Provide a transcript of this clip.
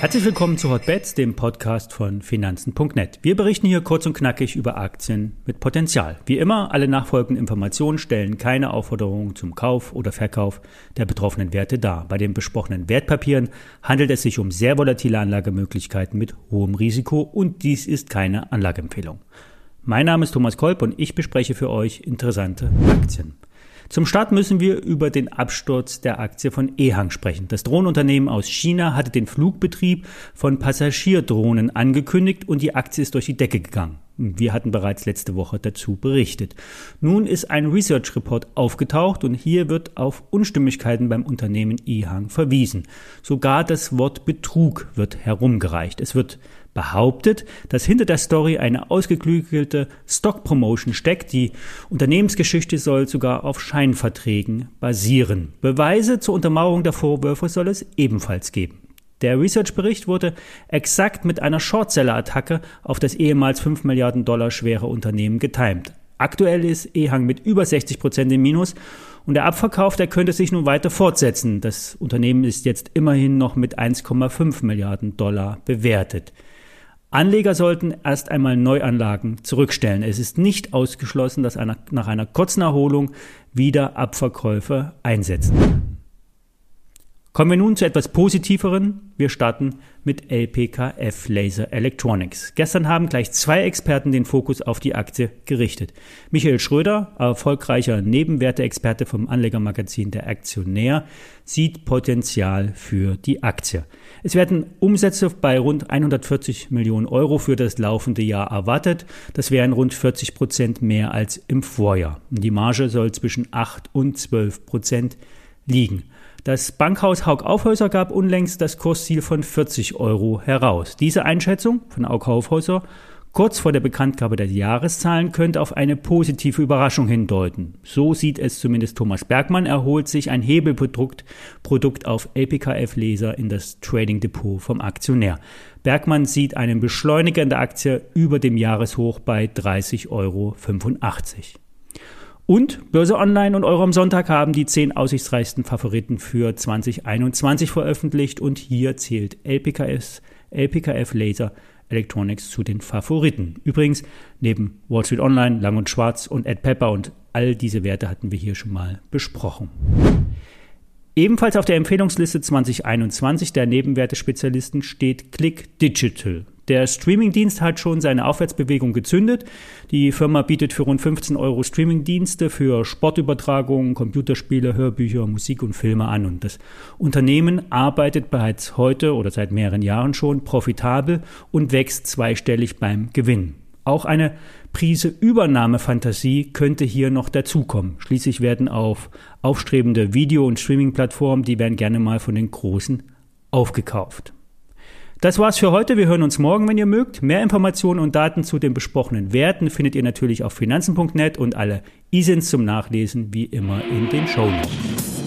Herzlich willkommen zu Hotbets, dem Podcast von Finanzen.net. Wir berichten hier kurz und knackig über Aktien mit Potenzial. Wie immer, alle nachfolgenden Informationen stellen keine Aufforderung zum Kauf oder Verkauf der betroffenen Werte dar. Bei den besprochenen Wertpapieren handelt es sich um sehr volatile Anlagemöglichkeiten mit hohem Risiko und dies ist keine Anlageempfehlung. Mein Name ist Thomas Kolb und ich bespreche für euch interessante Aktien. Zum Start müssen wir über den Absturz der Aktie von Ehang sprechen. Das Drohnenunternehmen aus China hatte den Flugbetrieb von Passagierdrohnen angekündigt und die Aktie ist durch die Decke gegangen. Wir hatten bereits letzte Woche dazu berichtet. Nun ist ein Research Report aufgetaucht und hier wird auf Unstimmigkeiten beim Unternehmen Ehang verwiesen. Sogar das Wort Betrug wird herumgereicht. Es wird behauptet, dass hinter der Story eine ausgeklügelte Stock-Promotion steckt. Die Unternehmensgeschichte soll sogar auf Scheinverträgen basieren. Beweise zur Untermauerung der Vorwürfe soll es ebenfalls geben. Der Research-Bericht wurde exakt mit einer Shortseller-Attacke auf das ehemals 5 Milliarden Dollar schwere Unternehmen getimt. Aktuell ist Ehang mit über 60 Prozent im Minus und der Abverkauf, der könnte sich nun weiter fortsetzen. Das Unternehmen ist jetzt immerhin noch mit 1,5 Milliarden Dollar bewertet. Anleger sollten erst einmal Neuanlagen zurückstellen. Es ist nicht ausgeschlossen, dass einer, nach einer kurzen Erholung wieder Abverkäufe einsetzen. Kommen wir nun zu etwas Positiveren. Wir starten mit LPKF Laser Electronics. Gestern haben gleich zwei Experten den Fokus auf die Aktie gerichtet. Michael Schröder, erfolgreicher Nebenwerteexperte vom Anlegermagazin Der Aktionär, sieht Potenzial für die Aktie. Es werden Umsätze bei rund 140 Millionen Euro für das laufende Jahr erwartet. Das wären rund 40 Prozent mehr als im Vorjahr. Die Marge soll zwischen 8 und 12 Prozent liegen. Das Bankhaus Haug Aufhäuser gab unlängst das Kursziel von 40 Euro heraus. Diese Einschätzung von Haug Aufhäuser kurz vor der Bekanntgabe der Jahreszahlen könnte auf eine positive Überraschung hindeuten. So sieht es zumindest Thomas Bergmann, erholt sich ein Hebelprodukt Produkt auf LPKF-Laser in das Trading Depot vom Aktionär. Bergmann sieht einen Beschleuniger in der Aktie über dem Jahreshoch bei 30,85 Euro. Und Börse Online und Euro am Sonntag haben die zehn aussichtsreichsten Favoriten für 2021 veröffentlicht und hier zählt LPKS, LPKF Laser Electronics zu den Favoriten. Übrigens, neben Wall Street Online, Lang und Schwarz und Ed Pepper und all diese Werte hatten wir hier schon mal besprochen. Ebenfalls auf der Empfehlungsliste 2021 der Nebenwertespezialisten steht Click Digital. Der Streamingdienst hat schon seine Aufwärtsbewegung gezündet. Die Firma bietet für rund 15 Euro Streamingdienste für Sportübertragungen, Computerspiele, Hörbücher, Musik und Filme an. Und das Unternehmen arbeitet bereits heute oder seit mehreren Jahren schon profitabel und wächst zweistellig beim Gewinn. Auch eine Prise Übernahmefantasie könnte hier noch dazukommen. Schließlich werden auf aufstrebende Video- und Streaming-Plattformen, die werden gerne mal von den Großen aufgekauft. Das war's für heute. Wir hören uns morgen, wenn ihr mögt. Mehr Informationen und Daten zu den besprochenen Werten findet ihr natürlich auf finanzen.net und alle ISINs zum Nachlesen wie immer in den Show Notes.